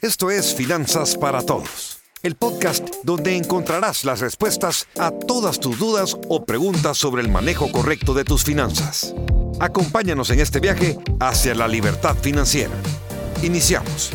Esto es Finanzas para Todos, el podcast donde encontrarás las respuestas a todas tus dudas o preguntas sobre el manejo correcto de tus finanzas. Acompáñanos en este viaje hacia la libertad financiera. Iniciamos.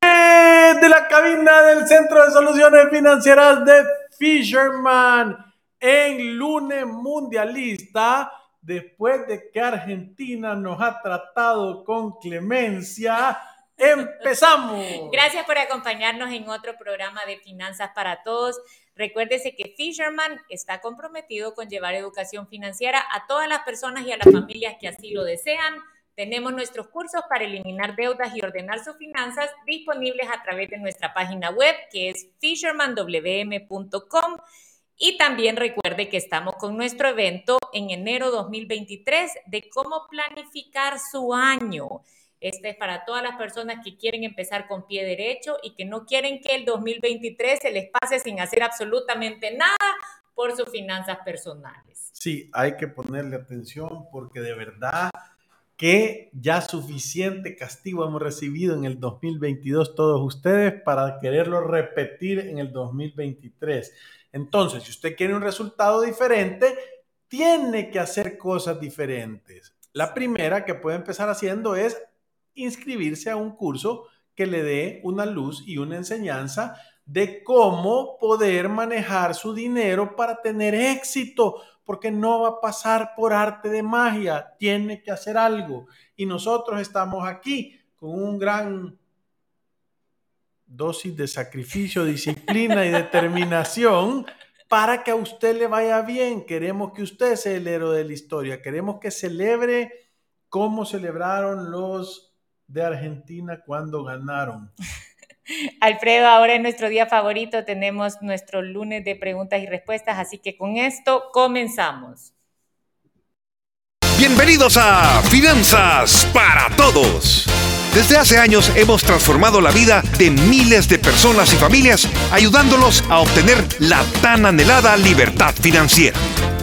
De la cabina del Centro de Soluciones Financieras de Fisherman en lunes mundialista después de que Argentina nos ha tratado con clemencia, empezamos. Gracias por acompañarnos en otro programa de Finanzas para Todos. Recuérdese que Fisherman está comprometido con llevar educación financiera a todas las personas y a las familias que así lo desean. Tenemos nuestros cursos para eliminar deudas y ordenar sus finanzas disponibles a través de nuestra página web que es fishermanwm.com y también recuerde que estamos con nuestro evento en enero 2023 de cómo planificar su año. Este es para todas las personas que quieren empezar con pie derecho y que no quieren que el 2023 se les pase sin hacer absolutamente nada por sus finanzas personales. Sí, hay que ponerle atención porque de verdad que ya suficiente castigo hemos recibido en el 2022 todos ustedes para quererlo repetir en el 2023. Entonces, si usted quiere un resultado diferente, tiene que hacer cosas diferentes. La primera que puede empezar haciendo es inscribirse a un curso que le dé una luz y una enseñanza de cómo poder manejar su dinero para tener éxito, porque no va a pasar por arte de magia, tiene que hacer algo. Y nosotros estamos aquí con un gran dosis de sacrificio, disciplina y determinación para que a usted le vaya bien. Queremos que usted sea el héroe de la historia. Queremos que celebre cómo celebraron los de Argentina cuando ganaron. Alfredo, ahora en nuestro día favorito tenemos nuestro lunes de preguntas y respuestas, así que con esto comenzamos. Bienvenidos a Finanzas para Todos desde hace años hemos transformado la vida de miles de personas y familias ayudándolos a obtener la tan anhelada libertad financiera.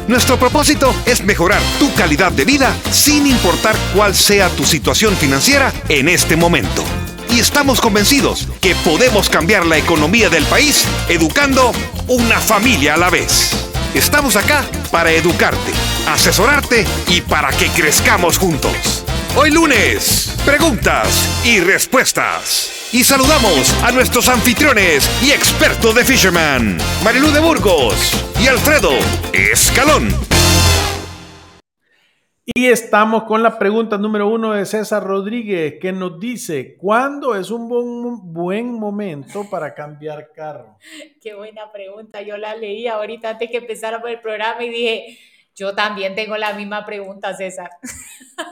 Nuestro propósito es mejorar tu calidad de vida sin importar cuál sea tu situación financiera en este momento. Y estamos convencidos que podemos cambiar la economía del país educando una familia a la vez. Estamos acá para educarte, asesorarte y para que crezcamos juntos. Hoy lunes, preguntas y respuestas. Y saludamos a nuestros anfitriones y expertos de Fisherman, Marilú de Burgos y Alfredo Escalón. Y estamos con la pregunta número uno de César Rodríguez, que nos dice, ¿cuándo es un buen, buen momento para cambiar carro? Qué buena pregunta, yo la leí ahorita antes que empezáramos el programa y dije, yo también tengo la misma pregunta, César.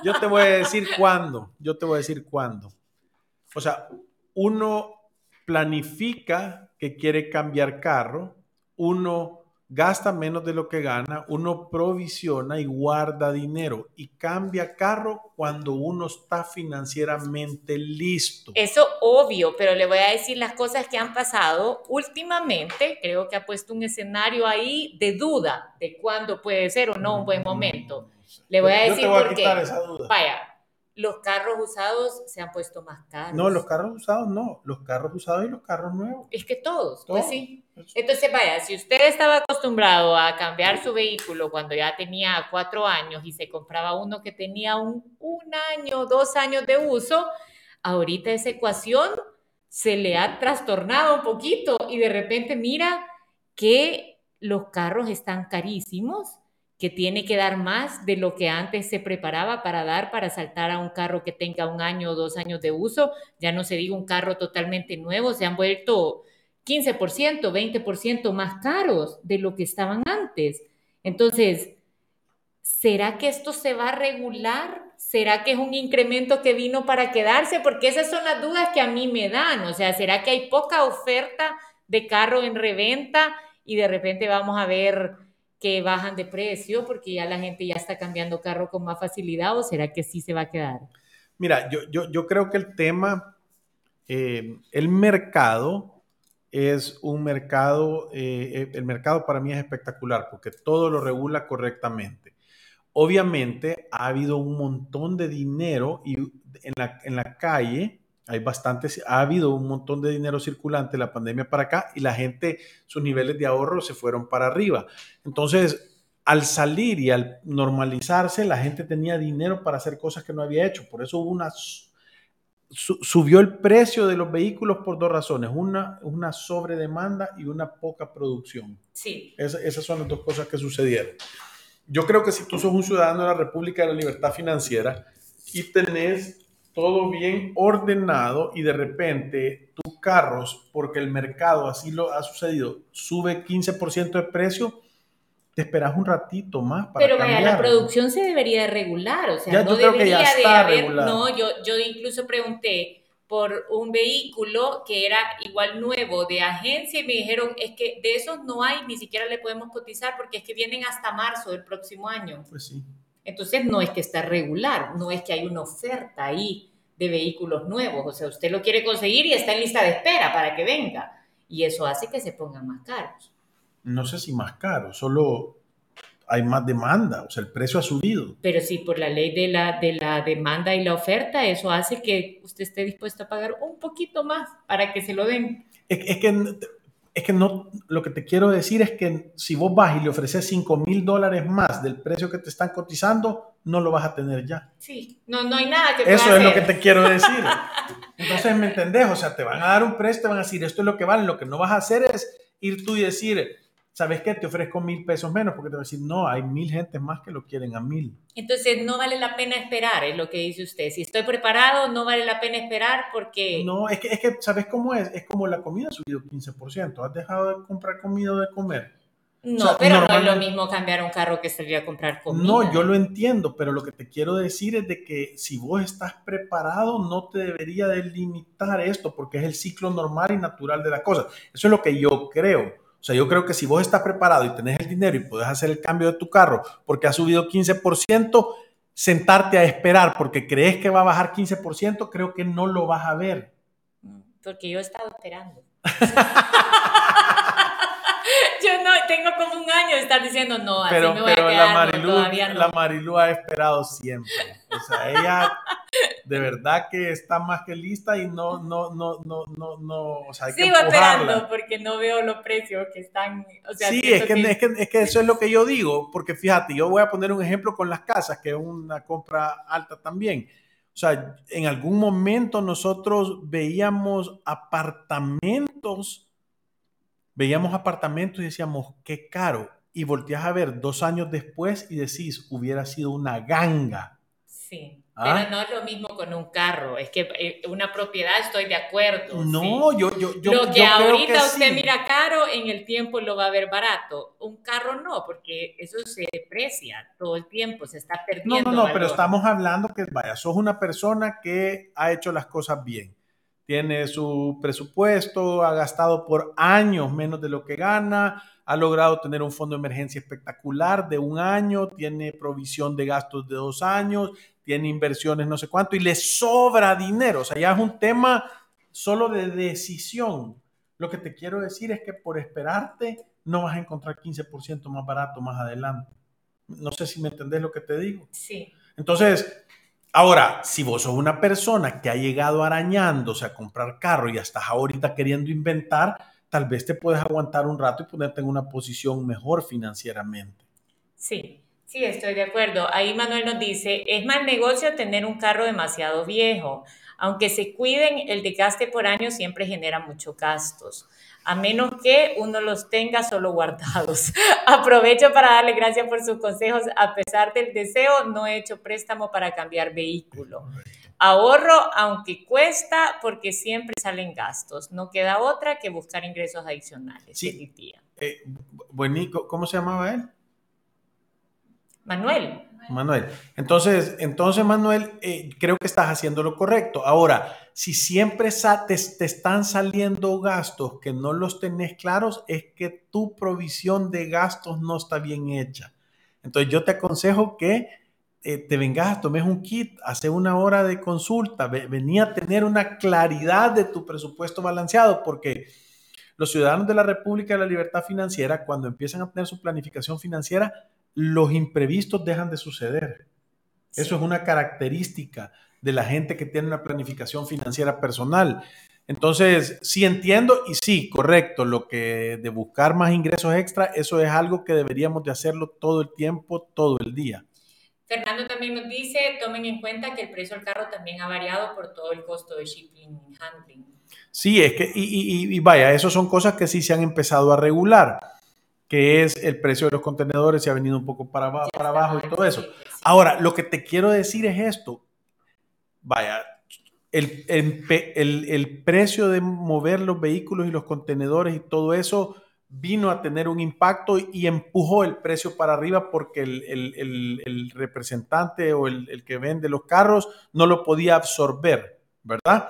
Yo te voy a decir cuándo. Yo te voy a decir cuándo. O sea, uno planifica que quiere cambiar carro, uno gasta menos de lo que gana, uno provisiona y guarda dinero y cambia carro cuando uno está financieramente listo. Eso obvio, pero le voy a decir las cosas que han pasado últimamente. Creo que ha puesto un escenario ahí de duda de cuándo puede ser o no un buen momento. Le voy a decir por qué. Vaya, los carros usados se han puesto más caros. No, los carros usados no, los carros usados y los carros nuevos. Es que todos, pues sí. Entonces, vaya, si usted estaba acostumbrado a cambiar su vehículo cuando ya tenía cuatro años y se compraba uno que tenía un, un año, dos años de uso, ahorita esa ecuación se le ha trastornado un poquito y de repente mira que los carros están carísimos que tiene que dar más de lo que antes se preparaba para dar para saltar a un carro que tenga un año o dos años de uso. Ya no se diga un carro totalmente nuevo, se han vuelto 15%, 20% más caros de lo que estaban antes. Entonces, ¿será que esto se va a regular? ¿Será que es un incremento que vino para quedarse? Porque esas son las dudas que a mí me dan. O sea, ¿será que hay poca oferta de carro en reventa y de repente vamos a ver que bajan de precio porque ya la gente ya está cambiando carro con más facilidad o será que sí se va a quedar? Mira, yo, yo, yo creo que el tema, eh, el mercado es un mercado, eh, el mercado para mí es espectacular porque todo lo regula correctamente. obviamente ha habido un montón de dinero y en la, en la calle hay bastantes, ha habido un montón de dinero circulante la pandemia para acá y la gente, sus niveles de ahorro se fueron para arriba. Entonces, al salir y al normalizarse, la gente tenía dinero para hacer cosas que no había hecho. Por eso hubo una, subió el precio de los vehículos por dos razones, una, una sobredemanda y una poca producción. Sí. esas son las dos cosas que sucedieron. Yo creo que si tú sos un ciudadano de la República de la Libertad Financiera y tenés todo bien ordenado y de repente tus carros, porque el mercado así lo ha sucedido, sube 15% de precio, te esperas un ratito más para Pero vaya, la producción se debería regular, o sea, no debería de haber, no, yo, yo incluso pregunté por un vehículo que era igual nuevo de agencia y me dijeron, es que de esos no hay, ni siquiera le podemos cotizar porque es que vienen hasta marzo del próximo año. Pues sí. Entonces no es que está regular, no es que hay una oferta ahí de vehículos nuevos, o sea, usted lo quiere conseguir y está en lista de espera para que venga y eso hace que se pongan más caros. No sé si más caros, solo hay más demanda, o sea, el precio ha subido. Pero sí, por la ley de la, de la demanda y la oferta, eso hace que usted esté dispuesto a pagar un poquito más para que se lo den. Es, es que es que no, lo que te quiero decir es que si vos vas y le ofreces 5 mil dólares más del precio que te están cotizando, no lo vas a tener ya. Sí, no, no hay nada que Eso es lo que te quiero decir. Entonces, ¿me entendés? O sea, te van a dar un precio, te van a decir, esto es lo que vale. Lo que no vas a hacer es ir tú y decir, ¿sabes qué? Te ofrezco mil pesos menos porque te va a decir, no, hay mil gente más que lo quieren a mil. Entonces, no vale la pena esperar, es lo que dice usted. Si estoy preparado, no vale la pena esperar porque... No, es que, es que ¿sabes cómo es? Es como la comida ha subido 15%. ¿Has dejado de comprar comida o de comer? No, pero no es lo mismo cambiar un carro que salir a comprar comida. No, yo lo entiendo, pero lo que te quiero decir es de que si vos estás preparado, no te debería delimitar esto porque es el ciclo normal y natural de las cosas. Eso es lo que yo creo. O sea, yo creo que si vos estás preparado y tenés el dinero y puedes hacer el cambio de tu carro porque ha subido 15%, sentarte a esperar porque crees que va a bajar 15%, creo que no lo vas a ver. Porque yo he estado esperando. yo no, tengo como un año de estar diciendo no, así pero, me voy a quedar, la Marilu, La Marilu ha esperado siempre. O sea, ella de verdad que está más que lista y no, no, no, no, no, no, o sea, hay Sigo esperando porque no veo los precios que están, o sea, sí, es que, Es, que, es que eso es lo que yo digo, porque fíjate, yo voy a poner un ejemplo con las casas, que es una compra alta también. O sea, en algún momento nosotros veíamos apartamentos, veíamos apartamentos y decíamos, qué caro. Y volteas a ver dos años después y decís, hubiera sido una ganga. Sí. Pero ¿Ah? no es lo mismo con un carro, es que eh, una propiedad estoy de acuerdo. No, yo, yo, yo. Lo que ahorita usted mira caro, en el tiempo lo va a ver barato. Un carro no, porque eso se deprecia todo el tiempo, se está perdiendo. No, no, no, pero estamos hablando que, vaya, sos una persona que ha hecho las cosas bien. Tiene su presupuesto, ha gastado por años menos de lo que gana, ha logrado tener un fondo de emergencia espectacular de un año, tiene provisión de gastos de dos años, tiene inversiones no sé cuánto y le sobra dinero. O sea, ya es un tema solo de decisión. Lo que te quiero decir es que por esperarte no vas a encontrar 15% más barato más adelante. No sé si me entendés lo que te digo. Sí. Entonces, ahora, si vos sos una persona que ha llegado arañándose a comprar carro y estás ahorita queriendo inventar, tal vez te puedes aguantar un rato y ponerte en una posición mejor financieramente. Sí. Sí, estoy de acuerdo. Ahí Manuel nos dice, es mal negocio tener un carro demasiado viejo. Aunque se cuiden, el desgaste por año siempre genera muchos gastos, a menos que uno los tenga solo guardados. Aprovecho para darle gracias por sus consejos. A pesar del deseo, no he hecho préstamo para cambiar vehículo. Ahorro, aunque cuesta, porque siempre salen gastos. No queda otra que buscar ingresos adicionales. Sí. Eh, ¿Cómo se llamaba él? Manuel. Manuel. Entonces, entonces Manuel, eh, creo que estás haciendo lo correcto. Ahora, si siempre te, están saliendo gastos que no los tenés claros, es que tu provisión de gastos no está bien hecha. Entonces, yo te aconsejo que eh, te vengas, tomes un kit, hace una hora de consulta, venía a tener una claridad de tu presupuesto balanceado, porque los ciudadanos de la República de la Libertad Financiera, cuando empiezan a tener su planificación financiera, los imprevistos dejan de suceder. Eso es una característica de la gente que tiene una planificación financiera personal. Entonces, sí entiendo y sí, correcto, lo que de buscar más ingresos extra, eso es algo que deberíamos de hacerlo todo el tiempo, todo el día. Fernando también nos dice, tomen en cuenta que el precio del carro también ha variado por todo el costo de shipping y handling. Sí, es que, y, y, vaya, eso son cosas que sí se han empezado a regular, que es el precio de los contenedores, se ha venido un poco para, abajo, para abajo y todo eso. Ahora, lo que te quiero decir es esto, vaya, el, el, el, precio de mover los vehículos y los contenedores y todo eso vino a tener un impacto y empujó el precio para arriba porque el, representante o el, que vende los carros no lo podía absorber, ¿verdad?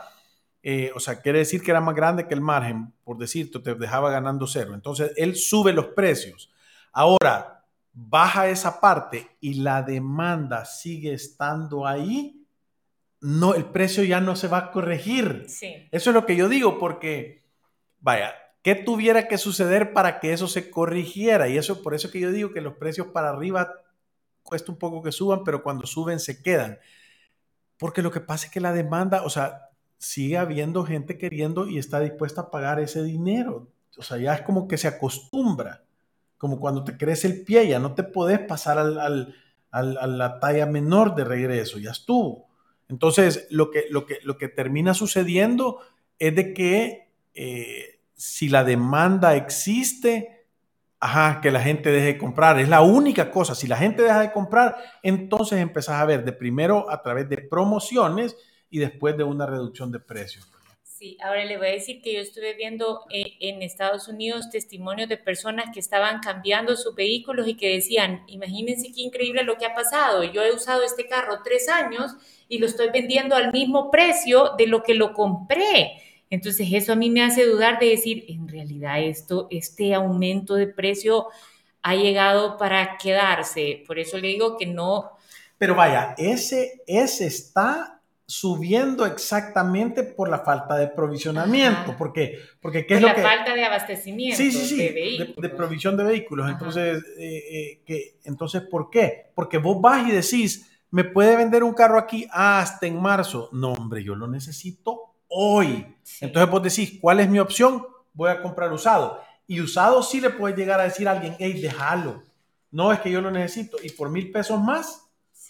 Eh, o sea, quiere decir que era más grande que el margen, por decirte, te dejaba ganando cero. Entonces, él sube los precios. Ahora, baja esa parte y la demanda sigue estando ahí, no, el precio ya no se va a corregir. Sí. Eso es lo que yo digo, porque, vaya, ¿qué tuviera que suceder para que eso se corrigiera? Y eso, por eso que yo digo que los precios para arriba cuesta un poco que suban, pero cuando suben se quedan. Porque lo que pasa es que la demanda, o sea, sigue habiendo gente queriendo y está dispuesta a pagar ese dinero. O sea, ya es como que se acostumbra, como cuando te crece el pie, ya no te podés pasar al, a la talla menor de regreso, ya estuvo. Entonces, lo que, lo que, lo que termina sucediendo es de que eh, si la demanda existe, ajá, que la gente deje de comprar. Es la única cosa. Si la gente deja de comprar, entonces empezás a ver de primero a través de promociones y después de una reducción de precios. Sí, ahora le voy a decir que yo estuve viendo eh, en Estados Unidos testimonios de personas que estaban cambiando sus vehículos y que decían, imagínense qué increíble lo que ha pasado. Yo he usado este carro tres años y lo estoy vendiendo al mismo precio de lo que lo compré. Entonces eso a mí me hace dudar de decir, en realidad esto, este aumento de precio ha llegado para quedarse. Por eso le digo que no. Pero vaya, ese, ese está subiendo exactamente por la falta de provisionamiento, porque, porque ¿qué es lo la falta de abastecimiento sí, sí, sí, de, provisión de vehículos. Entonces, eh, eh, entonces, ¿por qué? Porque vos vas y decís, ¿Me puede vender un carro aquí hasta en marzo? No, hombre, yo lo necesito hoy. Entonces vos decís, ¿cuál es mi opción? Voy a comprar usado. Y usado sí le puede llegar a decir a alguien, hey, déjalo. No es que yo lo necesito. Y por mil pesos más,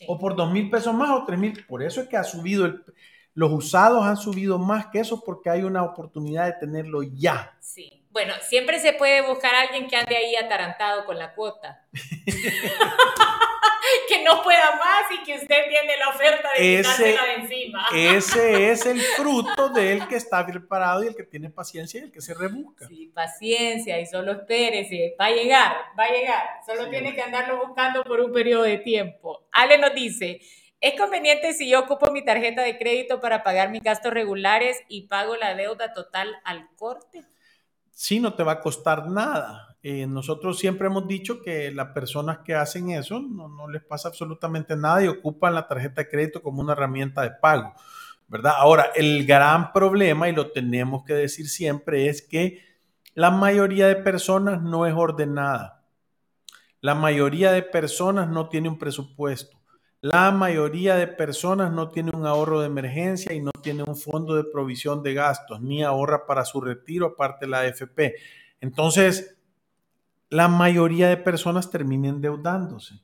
o por dos mil pesos más, o tres mil. Por eso es que ha subido el, los usados han subido más que eso porque hay una oportunidad de tenerlo ya. Sí. Bueno, siempre se puede buscar a alguien que ande ahí atarantado con la cuota. que no pueda más y que usted tiene la oferta de ese, de encima. ese es el fruto del que está preparado y el que tiene paciencia y el que se rebusca. Sí, paciencia y solo espérese, va a llegar, va a llegar. Solo tiene que andarlo buscando por un periodo de tiempo. Ale nos dice, ¿es conveniente si yo ocupo mi tarjeta de crédito para pagar mis gastos regulares y pago la deuda total al corte? Sí, no te va a costar nada eh, nosotros siempre hemos dicho que las personas que hacen eso no, les pasa absolutamente nada y ocupan la tarjeta de crédito como una herramienta de pago, ¿verdad? Ahora, el gran problema, y lo tenemos que decir siempre, es que la mayoría de personas no es ordenada. La mayoría de personas no tiene un presupuesto. La mayoría de personas no tiene un ahorro de emergencia y no tiene un fondo de provisión de gastos, ni ahorra para su retiro aparte de la AFP. Entonces, la mayoría de personas terminen endeudándose.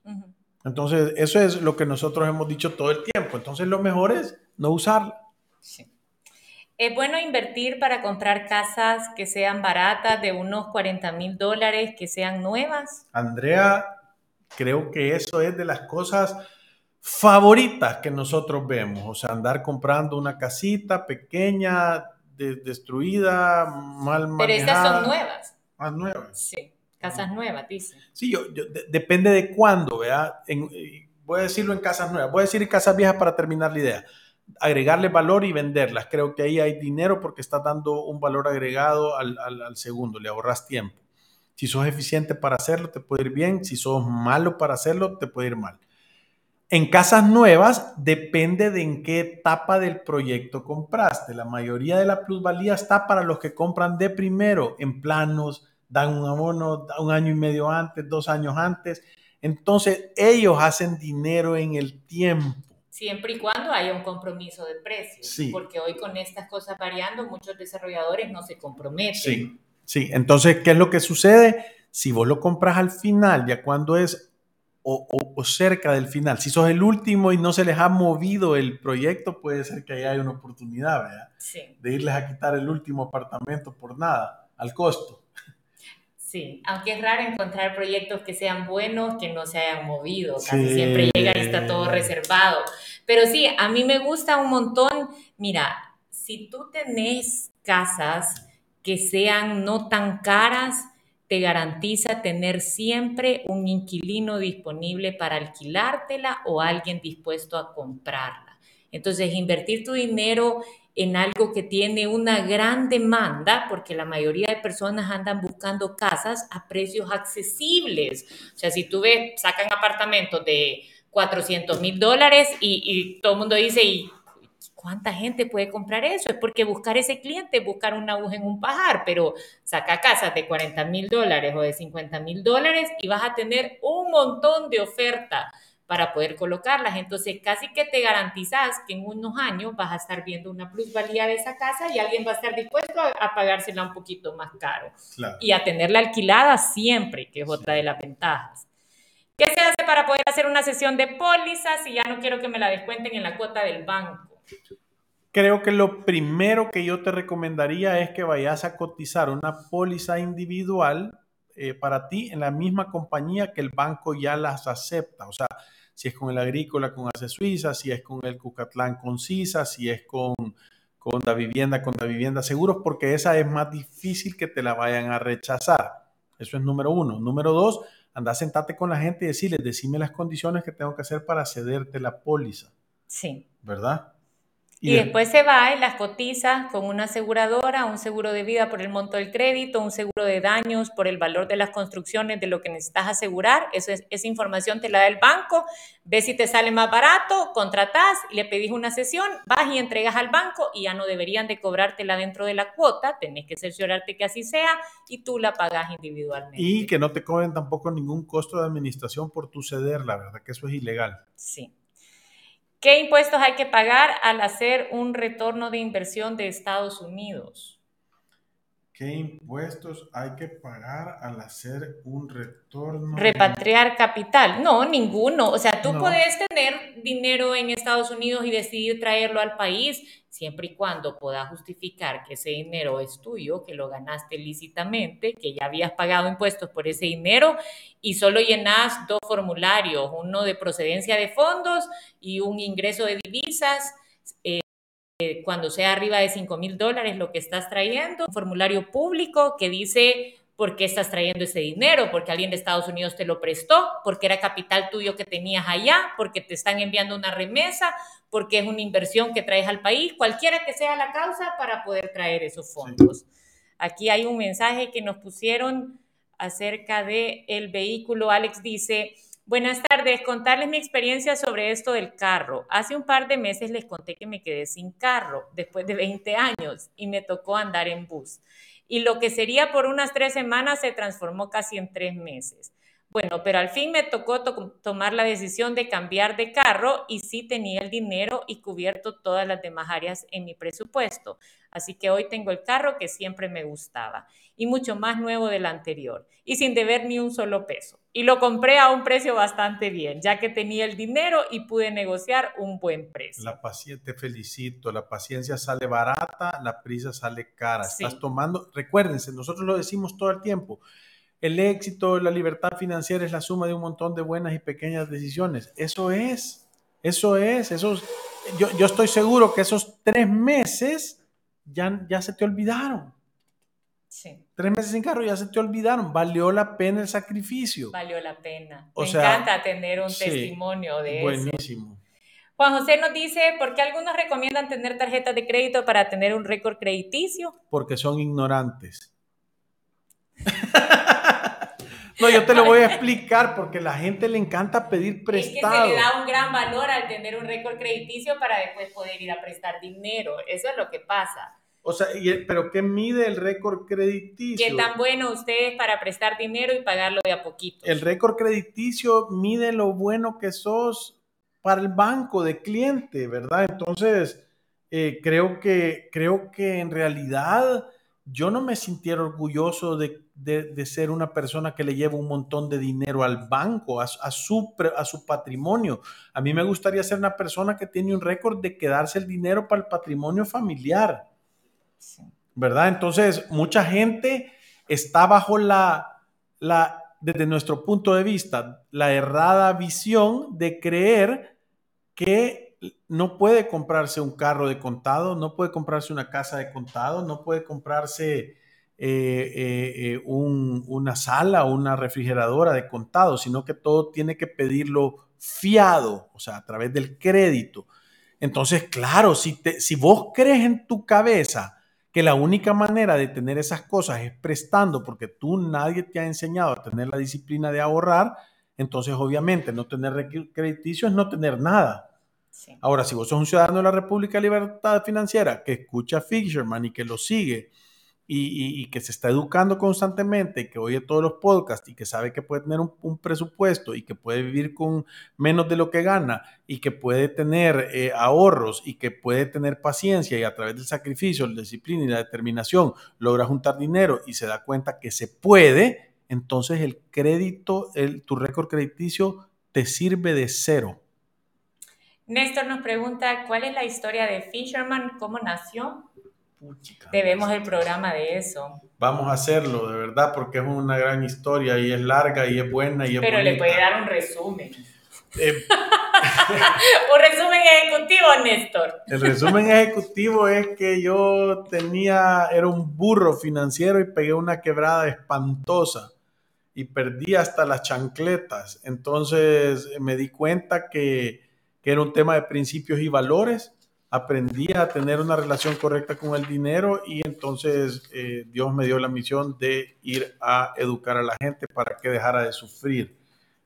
Entonces, eso es lo que nosotros hemos dicho todo el tiempo. Entonces, lo mejor es no usarla. Es bueno invertir para comprar casas que sean baratas, de unos 40 mil dólares, que sean nuevas. Andrea, creo que eso es de las cosas favoritas que nosotros vemos. O sea, andar comprando una casita pequeña, destruida, mal manejada. Pero estas son nuevas. Más nuevas. Sí. Casas nuevas, dice. Sí, yo, depende de cuándo, ¿verdad? voy a decirlo en casas nuevas, voy a decir en casas viejas para terminar la idea. Agregarle valor y venderlas. Creo que ahí hay dinero porque está dando un valor agregado al, al segundo, le ahorras tiempo. Si sos eficiente para hacerlo, te puede ir bien. Si sos malo para hacerlo, te puede ir mal. En casas nuevas depende de en qué etapa del proyecto compraste. La mayoría de la plusvalía está para los que compran de primero en planos, dan un abono un año y medio antes, dos años antes. Entonces, ellos hacen dinero en el tiempo. Siempre y cuando haya un compromiso de precios. Sí. Porque hoy con estas cosas variando, muchos desarrolladores no se comprometen. Sí, sí. Entonces, ¿qué es lo que sucede? Si vos lo compras al final, ya cuando es o, o- o cerca del final, si sos el último y no se les ha movido el proyecto, puede ser que ahí haya una oportunidad, ¿verdad? Sí, De irles a quitar el último apartamento por nada, al costo. Sí. Aunque es raro encontrar proyectos que sean buenos, que no se hayan movido. Casi Sí. siempre llega y está todo reservado. Pero sí, a mí me gusta un montón. Mira, si tú tenés casas que sean no tan caras, te garantiza tener siempre un inquilino disponible para alquilártela o alguien dispuesto a comprarla. Entonces, invertir tu dinero en algo que tiene una gran demanda, porque la mayoría de personas andan buscando casas a precios accesibles. O sea, si tú ves, sacan apartamentos de 400 mil dólares y, y todo el mundo dice, ¿y cuánta gente puede comprar eso? Es porque buscar ese cliente buscar una aguja en un pajar, pero saca casas de 40 mil dólares o de 50 mil dólares y vas a tener un montón de oferta para poder colocarlas. Entonces, casi que te garantizas que en unos años vas a estar viendo una plusvalía de esa casa y alguien va a estar dispuesto a, a pagársela un poquito más caro Claro. y a tenerla alquilada siempre, que es otra de las ventajas. ¿Qué se hace para poder hacer una sesión de pólizas si ya no quiero que me la descuenten en la cuota del banco? Creo que lo primero que yo te recomendaría es que vayas a cotizar una póliza individual eh, para ti en la misma compañía que el banco ya las acepta. O sea, si es con el Agrícola con Ace Suiza, si es con el Cucatlán con CISA, si es con, con la vivienda con la vivienda seguros, porque esa es más difícil que te la vayan a rechazar. Eso es número uno. Número dos, anda a sentarte con la gente y decirles, decime las condiciones que tengo que hacer para cederte la póliza, Sí. ¿verdad? Y, después se va y las cotiza con una aseguradora, un seguro de vida por el monto del crédito, un seguro de daños por el valor de las construcciones de lo que necesitas asegurar. Eso es, esa información te la da el banco, ves si te sale más barato, contratás, le pedís una sesión, vas y entregas al banco y ya no deberían de cobrártela dentro de la cuota, tenés que cerciorarte que así sea y tú la pagás individualmente. Y que no te cobren tampoco ningún costo de administración por tu ceder, la verdad que eso es ilegal. Sí. ¿Qué impuestos hay que pagar al hacer un retorno de inversión de Estados Unidos? ¿Qué impuestos hay que pagar al hacer un retorno? Repatriar capital. No, ninguno. O sea, tú No. puedes tener dinero en Estados Unidos y decidir traerlo al país siempre y cuando puedas justificar que ese dinero es tuyo, que lo ganaste lícitamente, que ya habías pagado impuestos por ese dinero y solo llenas dos formularios, uno de procedencia de fondos y un ingreso de divisas. eh, eh, cuando sea arriba de 5 mil dólares lo que estás trayendo, un formulario público que dice por qué estás trayendo ese dinero, porque alguien de Estados Unidos te lo prestó, porque era capital tuyo que tenías allá, porque te están enviando una remesa, porque es una inversión que traes al país, cualquiera que sea la causa para poder traer esos fondos. Aquí hay un mensaje que nos pusieron acerca de el vehículo. Alex dice, buenas tardes, contarles mi experiencia sobre esto del carro. Hace un par de meses les conté que me quedé sin carro después de 20 años y me tocó andar en bus. Y lo que sería por unas tres semanas se transformó casi en tres meses. Bueno, pero al fin me tocó to tomar la decisión de cambiar de carro y sí tenía el dinero y cubierto todas las demás áreas en mi presupuesto. Así que hoy tengo el carro que siempre me gustaba y mucho más nuevo del anterior y sin deber ni un solo peso. Y lo compré a un precio bastante bien, ya que tenía el dinero y pude negociar un buen precio. La paciencia, te felicito, la paciencia sale barata, la prisa sale cara. Sí. Estás tomando, recuérdense, nosotros lo decimos todo el tiempo. El éxito, la libertad financiera es la suma de un montón de buenas y pequeñas decisiones. Eso es, eso es, esos, yo, yo estoy seguro que esos tres meses ya, ya se te olvidaron. Sí, Tres meses sin carro ya se te olvidaron. Valió la pena el sacrificio. valió la pena. O me sea, encanta tener un sí, testimonio de eso. Buenísimo. Juan José nos dice, ¿por qué algunos recomiendan tener tarjetas de crédito para tener un récord crediticio? Porque son ignorantes. no, yo te lo voy a explicar porque la gente le encanta pedir Es que prestado. se le da un gran valor al tener un récord crediticio para después poder ir a prestar dinero. Eso es lo que pasa. O sea, pero ¿qué mide el récord crediticio? ¿Qué tan bueno usted es para prestar dinero y pagarlo de a poquito? El récord crediticio mide lo bueno que sos para el banco de cliente, ¿verdad? Entonces, eh, creo, que, creo que en realidad yo no me sintiera orgulloso de, ser una persona que le lleva un montón de dinero al banco, a, su, a su patrimonio. A mí me gustaría ser una persona que tiene un récord de quedarse el dinero para el patrimonio familiar. ¿Verdad? Entonces, mucha gente está bajo la, la, desde nuestro punto de vista, la errada visión de creer que no puede comprarse un carro de contado, no puede comprarse una casa de contado, no puede comprarse eh, eh, eh, una sala o una refrigeradora de contado, sino que todo tiene que pedirlo fiado, o sea, a través del crédito. Entonces, claro, si, te, si vos crees en tu cabeza que la única manera de tener esas cosas es prestando, porque tú nadie te ha enseñado a tener la disciplina de ahorrar, entonces obviamente no tener crediticio es no tener nada. Ahora, si vos sos un ciudadano de la República de Libertad Financiera que escucha Fisherman y que lo sigue y, que se está educando constantemente, que oye todos los podcasts y que sabe que puede tener un, presupuesto y que puede vivir con menos de lo que gana y que puede tener eh, ahorros y que puede tener paciencia y a través del sacrificio, la disciplina y la determinación logra juntar dinero y se da cuenta que se puede, entonces el crédito, el, tu récord crediticio te sirve de cero. Néstor nos pregunta, ¿cuál es la historia de Fisherman? ¿Cómo nació? Debemos el programa de eso. Vamos a hacerlo, de verdad, porque es una gran historia y es larga y es buena y es Pero le puede dar un resumen. Eh, un resumen ejecutivo, Néstor. El resumen ejecutivo es que yo tenía, era un burro financiero y pegué una quebrada espantosa y perdí hasta las chancletas. Entonces me di cuenta que que era un tema de principios y valores. Aprendí a tener una relación correcta con el dinero y entonces eh, Dios me dio la misión de ir a educar a la gente para que dejara de sufrir.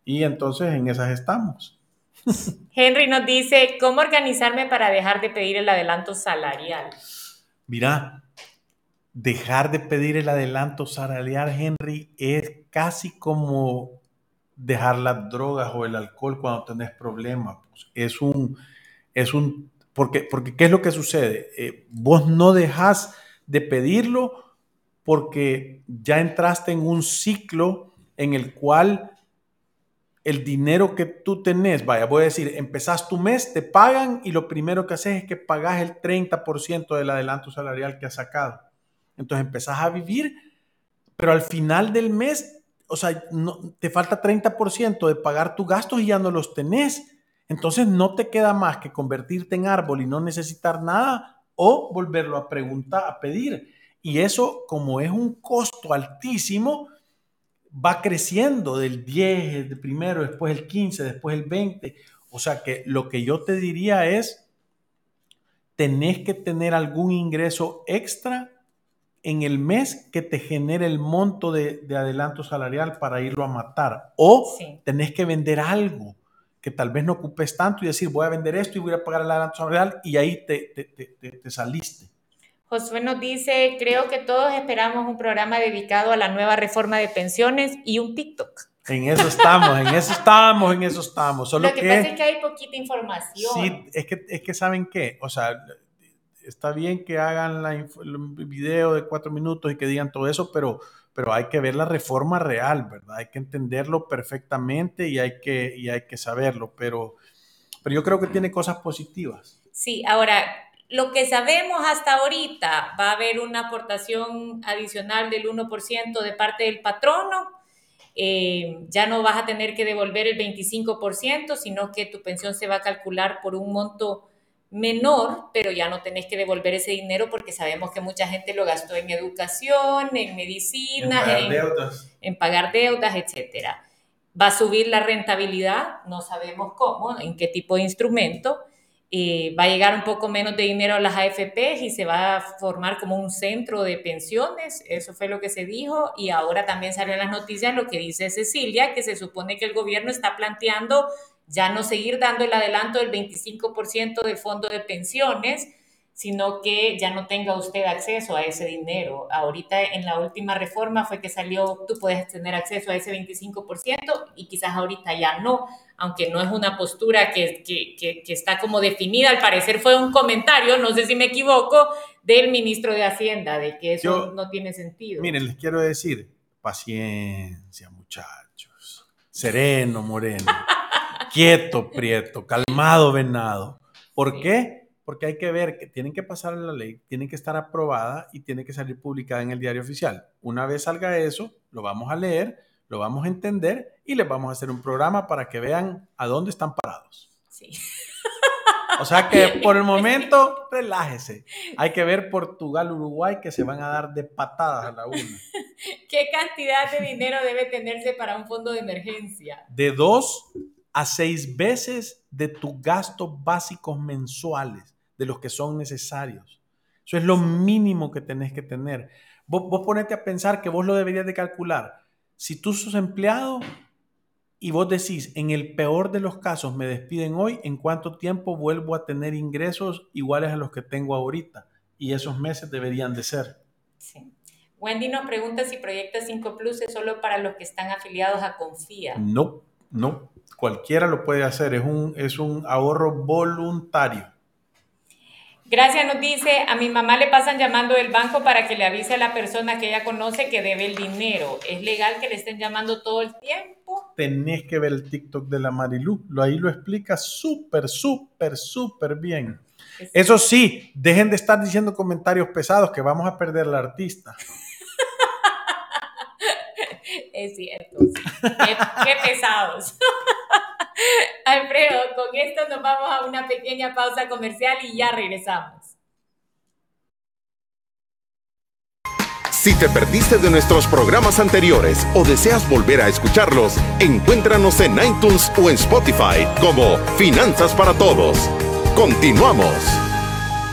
Y entonces en esas estamos. Henry nos dice, ¿cómo organizarme para dejar de pedir el adelanto salarial? Mira, dejar de pedir el adelanto salarial, Henry, es casi como dejar las drogas o el alcohol cuando tenés problemas. Pues, es un, es un, porque, ¿qué es lo que sucede? Eh, vos no dejas de pedirlo porque ya entraste en un ciclo en el cual el dinero que tú tenés, vaya, voy a decir, empezás tu mes, te pagan y lo primero que haces es que pagas el 30% del adelanto salarial que has sacado. Entonces empezás a vivir, pero al final del mes o sea, no, te falta 30% de pagar tus gastos y ya no los tenés. Entonces no te queda más que convertirte en árbol y no necesitar nada o volverlo a preguntar, a pedir. Y eso, como es un costo altísimo, va creciendo del 10, el primero, después el 15, después el 20. O sea que lo que yo te diría es, tenés que tener algún ingreso extra en el mes que te genere el monto de, adelanto salarial para irlo a matar. O tenés que vender algo que tal vez no ocupes tanto y decir, voy a vender esto y voy a pagar el adelanto salarial y ahí te, te, saliste. Josué nos dice, creo que todos esperamos un programa dedicado a la nueva reforma de pensiones y un TikTok. En eso estamos, en eso estamos, en eso estamos. Solo Lo que, pasa es que hay poquita información. Sí, es que, es que saben qué, o sea, está bien que hagan la, el video de cuatro minutos y que digan todo eso, pero, pero hay que ver la reforma real, ¿verdad? Hay que entenderlo perfectamente y hay que, y hay que saberlo, pero, pero yo creo que tiene cosas positivas. Sí, ahora, lo que sabemos hasta ahorita, va a haber una aportación adicional del 1% de parte del patrono. Eh, ya no vas a tener que devolver el 25%, sino que tu pensión se va a calcular por un monto menor, pero ya no tenés que devolver ese dinero porque sabemos que mucha gente lo gastó en educación, en medicina, en pagar, deudas. En pagar deudas, etc. Va a subir la rentabilidad, no sabemos cómo, en qué tipo de instrumento. Eh, va a llegar un poco menos de dinero a las AFPs y se va a formar como un centro de pensiones, eso fue lo que se dijo, y ahora también salió en las noticias lo que dice Cecilia, que se supone que el gobierno está planteando ya no seguir dando el adelanto del 25% de fondo de pensiones, sino que ya no tenga usted acceso a ese dinero. Ahorita en la última reforma fue que salió, tú puedes tener acceso a ese 25% y quizás ahorita ya no, aunque no es una postura que, que, que, está como definida, al parecer fue un comentario, no sé si me equivoco, del ministro de Hacienda, de que eso no tiene sentido. Miren, les quiero decir, paciencia muchachos, sereno, moreno, quieto, prieto, calmado, venado. ¿Por qué? porque hay que ver que tienen que pasar la ley, tienen que estar aprobada y tiene que salir publicada en el diario oficial. Una vez salga eso, lo vamos a leer, lo vamos a entender y les vamos a hacer un programa para que vean a dónde están parados. Sí. O sea que por el momento, relájese. Hay que ver Portugal, Uruguay, que se van a dar de patadas a la una. ¿Qué cantidad de dinero debe tenerse para un fondo de emergencia? De dos a seis veces de tus gastos básicos mensuales de los que son necesarios. Eso es lo mínimo que tenés que tener. Vos, vos ponete a pensar que vos lo deberías de calcular. Si tú sos empleado y vos decís, en el peor de los casos me despiden hoy, ¿en cuánto tiempo vuelvo a tener ingresos iguales a los que tengo ahorita? Y esos meses deberían de ser. Sí. Wendy nos pregunta si Proyecto 5 Plus es solo para los que están afiliados a Confía. No, no. Cualquiera lo puede hacer. Es un, es un ahorro voluntario. Gracias nos dice, a mi mamá le pasan llamando del banco para que le avise a la persona que ella conoce que debe el dinero. ¿Es legal que le estén llamando todo el tiempo? Tenés que ver el TikTok de la Marilu. Ahí lo explica súper, súper, súper bien. Eso sí, dejen de estar diciendo comentarios pesados que vamos a perder al artista. Es cierto. qué pesados. Alfredo, con esto nos vamos a una pequeña pausa comercial y ya regresamos. Si te perdiste de nuestros programas anteriores o deseas volver a escucharlos, encuéntranos en iTunes o en Spotify como Finanzas para Todos. Continuamos.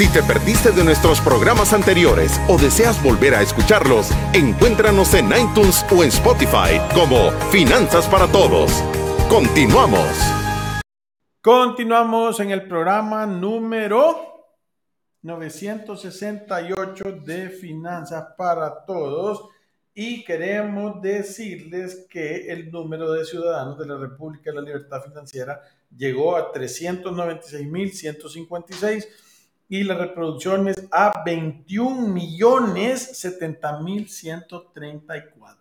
Si te perdiste de nuestros programas anteriores o deseas volver a escucharlos, encuéntranos en iTunes o en Spotify como Finanzas para Todos. Continuamos. Continuamos en el programa número 968 de Finanzas para Todos y queremos decirles que el número de ciudadanos de la República de la Libertad Financiera llegó a 396.156 y las reproducciones a 21 millones 70 mil 134.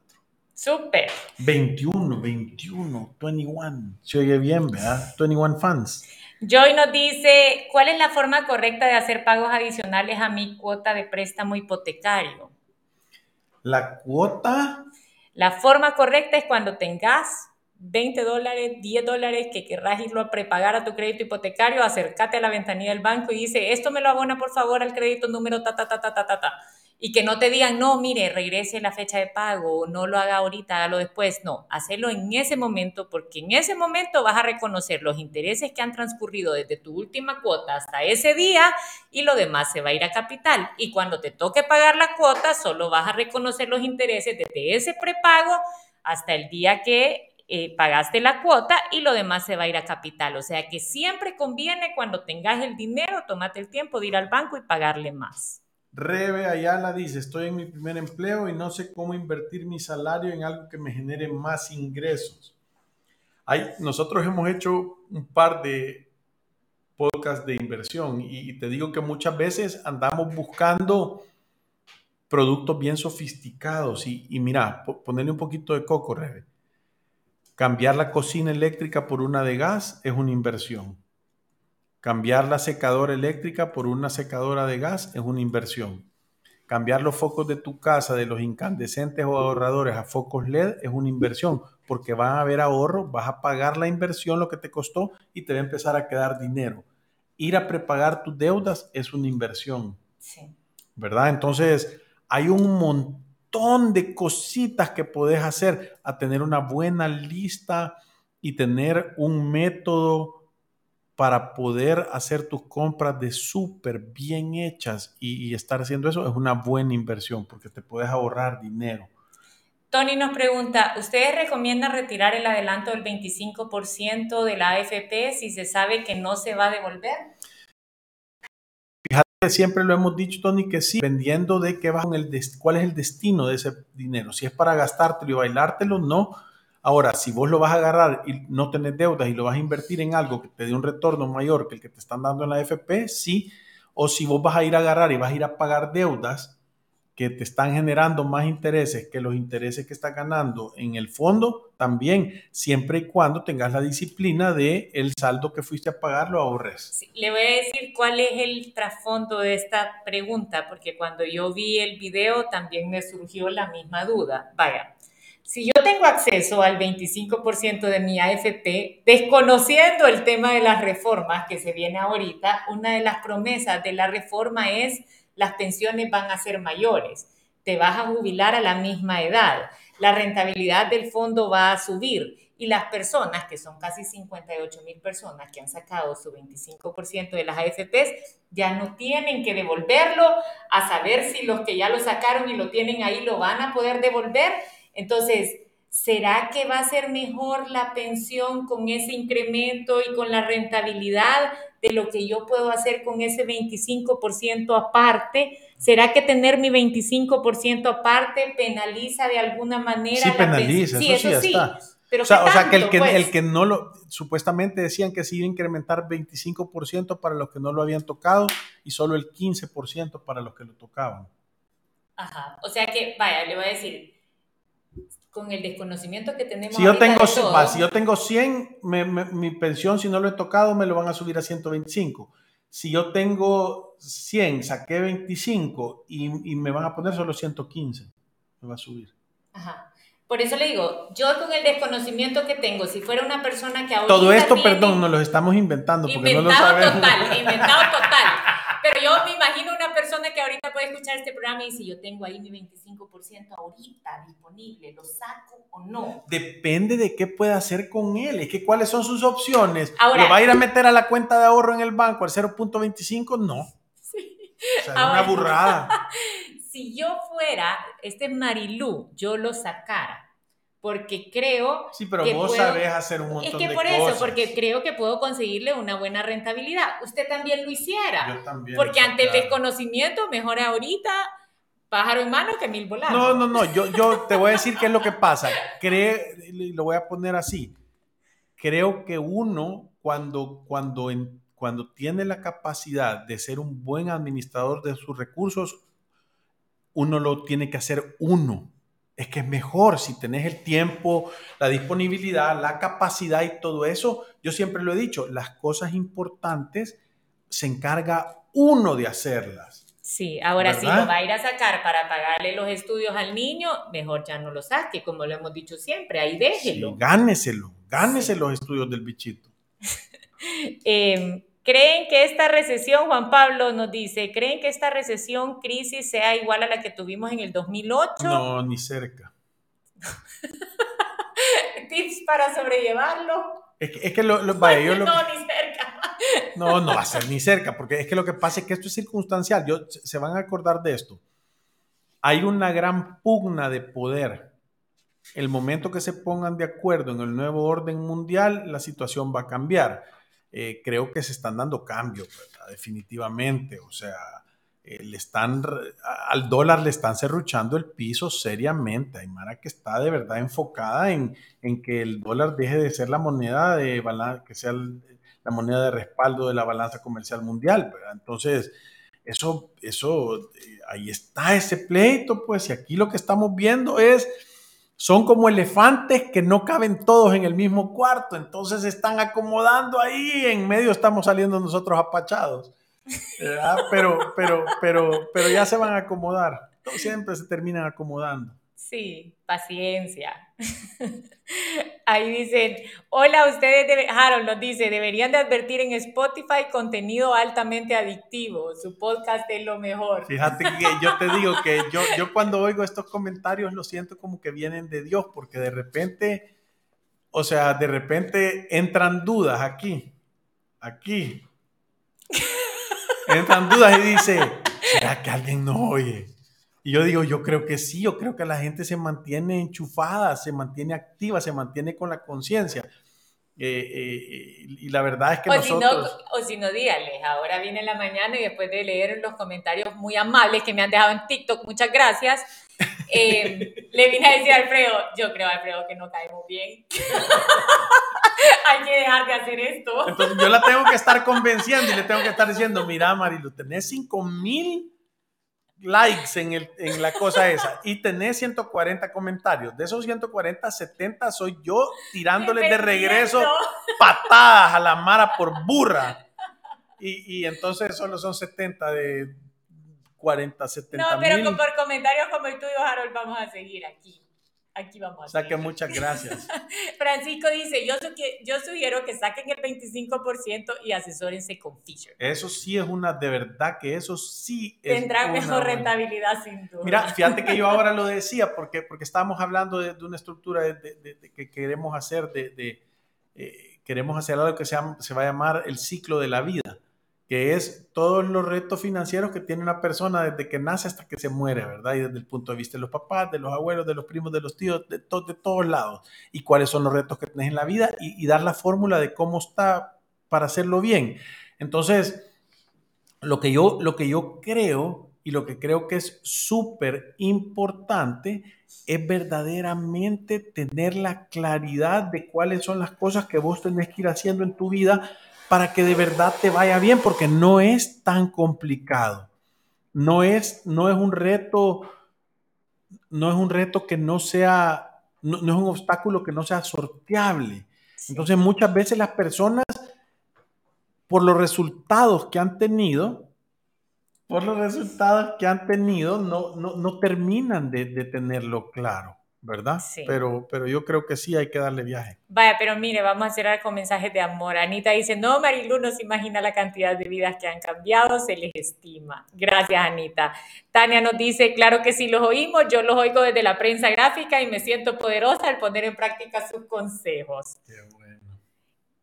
Súper. 21, 21, 21. Se oye bien, ¿verdad? 21 fans. Joy nos dice, ¿cuál es la forma correcta de hacer pagos adicionales a mi cuota de préstamo hipotecario? La cuota. La forma correcta es cuando tengas 20 dólares, 10 dólares que querrás irlo a prepagar a tu crédito hipotecario, acércate a la ventanilla del banco y dice, esto me lo abona por favor al crédito número ta, ta, ta, ta, ta, ta, ta. Y que no te digan, no, mire, regrese la fecha de pago, no lo haga ahorita, hágalo después. No, hacelo en ese momento, porque en ese momento vas a reconocer los intereses que han transcurrido desde tu última cuota hasta ese día y lo demás se va a ir a capital. Y cuando te toque pagar la cuota, solo vas a reconocer los intereses desde ese prepago hasta el día que eh, pagaste la cuota y lo demás se va a ir a capital. O sea que siempre conviene cuando tengas el dinero, tómate el tiempo de ir al banco y pagarle más. Rebe Ayala dice, estoy en mi primer empleo y no sé cómo invertir mi salario en algo que me genere más ingresos. Hay, nosotros hemos hecho un par de podcasts de inversión y, te digo que muchas veces andamos buscando productos bien sofisticados y, y mira, ponerle un poquito de coco, Rebe Cambiar la cocina eléctrica por una de gas es una inversión. Cambiar la secadora eléctrica por una secadora de gas es una inversión. Cambiar los focos de tu casa de los incandescentes o ahorradores a focos LED es una inversión porque van a haber ahorro, vas a pagar la inversión, lo que te costó y te va a empezar a quedar dinero. ir a prepagar tus deudas es una inversión. Sí. ¿Verdad? Entonces, hay un montón de cositas que puedes hacer a tener una buena lista y tener un método para poder hacer tus compras de súper bien hechas y, estar haciendo eso es una buena inversión porque te puedes ahorrar dinero. Tony nos pregunta, ¿ustedes recomiendan retirar el adelanto del 25% de la AFP si se sabe que no se va a devolver? Siempre lo hemos dicho, Tony, que sí, dependiendo de qué va el cuál es el destino de ese dinero. Si es para gastártelo y bailártelo, no Ahora, si vos lo vas a agarrar y no tenés deudas y lo vas a invertir en algo que te dé un retorno mayor que el que te están dando en la FP, sí. O si vos vas a ir a agarrar y vas a ir a pagar deudas que te están generando más intereses que los intereses que estás ganando en el fondo, también, siempre y cuando tengas la disciplina de el saldo que fuiste a pagar lo ahorres. le voy a decir cuál es el trasfondo de esta pregunta, porque cuando yo vi el video también me surgió la misma duda. Vaya, si yo tengo acceso al 25% de mi AFP, desconociendo el tema de las reformas que se viene ahorita, una de las promesas de la reforma es las pensiones van a ser mayores, te vas a jubilar a la misma edad, la rentabilidad del fondo va a subir y las personas, que son casi 58 mil personas que han sacado su 25% de las AFPs, ya no tienen que devolverlo a saber si los que ya lo sacaron y lo tienen ahí lo van a poder devolver. Entonces, ¿será que va a ser mejor la pensión con ese incremento y con la rentabilidad de lo que yo puedo hacer con ese 25% aparte? ¿Será que tener mi 25% aparte penaliza de alguna manera? Sí, penaliza, sí, eso, sí, está. Pero o sea, que, el que, el pues? que no lo, supuestamente decían que se iba a incrementar 25% para los que no lo habían tocado y solo el 15% para los que lo tocaban. Ajá, o sea que, vaya, le voy a decir, con el desconocimiento que tenemos. Si yo tengo, si yo tengo 100, mi pensión, si no lo he tocado, me lo van a subir a 125. Si yo tengo 100, saqué 25 y, y me van a poner solo 115, me va a subir. Ajá. Por eso le digo, yo con el desconocimiento que tengo, si fuera una persona que ahorita Todo esto, perdón, nos lo estamos inventando porque no lo sabemos. total, inventado total. Pero yo me imagino una persona que ahorita puede escuchar este programa y dice, yo tengo ahí mi 25% ahorita disponible, ¿lo saco o no? Depende de qué pueda hacer con él. Es que cuáles son sus opciones. Ahora, ¿Lo va a ir a meter a la cuenta de ahorro en el banco al 0.25? No. Sí. O sea, una burrada. si yo fuera, este Marilú, yo lo sacara porque creo sí pero vos sabés hacer un montón de cosas es que por eso porque creo que puedo conseguirle una buena rentabilidad. Usted también lo hiciera yo también porque ante el desconocimiento mejor ahorita pájaro en mano que mil volados. No no no yo yo te voy a decir qué es lo que pasa. Cree lo voy a poner así. Creo que uno cuando cuando cuando tiene la capacidad de ser un buen administrador de sus recursos uno lo tiene que hacer uno. Es que es mejor si tenés el tiempo, la disponibilidad, la capacidad y todo eso. Yo siempre lo he dicho, las cosas importantes se encarga uno de hacerlas. Sí, ahora si lo va a ir a sacar para pagarle los estudios al niño, mejor ya no lo saque, como lo hemos dicho siempre, ahí déjelo. Sí, gáneselo, gánese los estudios del bichito. eh, ¿Creen que esta recesión, Juan Pablo nos dice, ¿creen que esta recesión, crisis sea igual a la que tuvimos en el 2008? No, ni cerca. ¿Tips para sobrellevarlo? Es que, es que lo, vaya, yo lo, no, ni cerca. No, no va a ser ni cerca, porque es que lo que pasa es que esto es circunstancial. Yo, se van a acordar de esto. Hay una gran pugna de poder. El momento que se pongan de acuerdo en el nuevo orden mundial, la situación va a cambiar eh, creo que se están dando cambios, definitivamente. O sea, eh, le están, al dólar le están cerruchando el piso seriamente. Hay Mara que está de verdad enfocada en, en que el dólar deje de ser la moneda de que sea la moneda de respaldo de la balanza comercial mundial. Entonces, eso, eso, eh, ahí está ese pleito, pues, y aquí lo que estamos viendo es son como elefantes que no caben todos en el mismo cuarto, entonces se están acomodando ahí, en medio estamos saliendo nosotros apachados. Pero, pero, pero, pero ya se van a acomodar. Siempre se terminan acomodando. Sí, paciencia. Ahí dicen, hola, ustedes, debe, Harold nos dice, deberían de advertir en Spotify contenido altamente adictivo. Su podcast es lo mejor. Fíjate que yo te digo que yo, yo cuando oigo estos comentarios lo siento como que vienen de Dios, porque de repente, o sea, de repente entran dudas aquí, aquí. Entran dudas y dice, ¿será que alguien no oye? Y yo digo, yo creo que sí, yo creo que la gente se mantiene enchufada, se mantiene activa, se mantiene con la conciencia. Eh, eh, y la verdad es que o nosotros... Si no, o si no, díganles, ahora viene la mañana y después de leer los comentarios muy amables que me han dejado en TikTok, muchas gracias, eh, le vine a decir a Alfredo, yo creo, Alfredo, que no caemos bien. Hay que dejar de hacer esto. Entonces yo la tengo que estar convenciendo y le tengo que estar diciendo, mira, Marilu, tenés 5 mil likes en, el, en la cosa esa y tenés 140 comentarios. De esos 140, 70 soy yo tirándoles de regreso patadas a la Mara por burra. Y, y entonces solo son 70 de 40, 70 No, pero por comentarios como el tuyo, Harold, vamos a seguir aquí. Aquí vamos. O sea que muchas gracias. Francisco dice, yo, yo sugiero que saquen el 25% y asesórense con Fisher. Eso sí es una, de verdad que eso sí es Tendrá mejor rentabilidad sin duda. Mira, fíjate que yo ahora lo decía porque, porque estábamos hablando de, una estructura de, que queremos hacer, de, eh, queremos hacer algo que se va a llamar el ciclo de la vida que es todos los retos financieros que tiene una persona desde que nace hasta que se muere, ¿verdad? Y desde el punto de vista de los papás, de los abuelos, de los primos, de los tíos, de, de todos lados. Y cuáles son los retos que tenés en la vida y, dar la fórmula de cómo está para hacerlo bien. Entonces, lo que yo, lo que yo creo y lo que creo que es súper importante es verdaderamente tener la claridad de cuáles son las cosas que vos tenés que ir haciendo en tu vida para que de verdad te vaya bien, porque no es tan complicado. No es, no es un reto, no es un reto que no sea, no, es un obstáculo que no sea sorteable. Entonces muchas veces las personas, por los resultados que han tenido, por los resultados que han tenido, no, no, terminan de, de tenerlo claro. ¿Verdad? Sí. Pero, pero yo creo que sí hay que darle viaje. Vaya, pero mire, vamos a cerrar con mensajes de amor. Anita dice, no, Marilu, no se imagina la cantidad de vidas que han cambiado, se les estima. Gracias, Anita. Tania nos dice, claro que sí los oímos, yo los oigo desde la prensa gráfica y me siento poderosa al poner en práctica sus consejos. Qué bueno.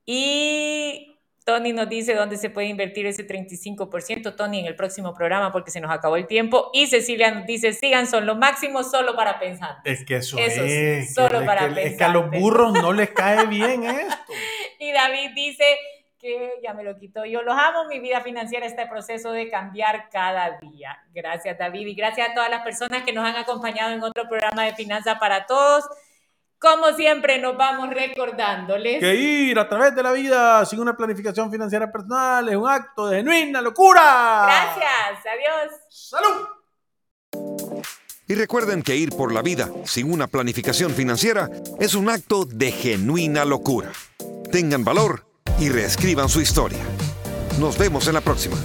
Y Tony nos dice dónde se puede invertir ese 35%, Tony, en el próximo programa porque se nos acabó el tiempo. Y Cecilia nos dice, sigan, son lo máximo solo para pensar. Es que eso, es, solo para pensar. Es que a los burros no les cae bien esto. y David dice que ya me lo quitó. Yo los amo, mi vida financiera está en proceso de cambiar cada día. Gracias, David, y gracias a todas las personas que nos han acompañado en otro programa de Finanza para Todos. Como siempre, nos vamos recordándoles que ir a través de la vida sin una planificación financiera personal es un acto de genuina locura. Gracias, adiós. Salud. Y recuerden que ir por la vida sin una planificación financiera es un acto de genuina locura. Tengan valor y reescriban su historia. Nos vemos en la próxima.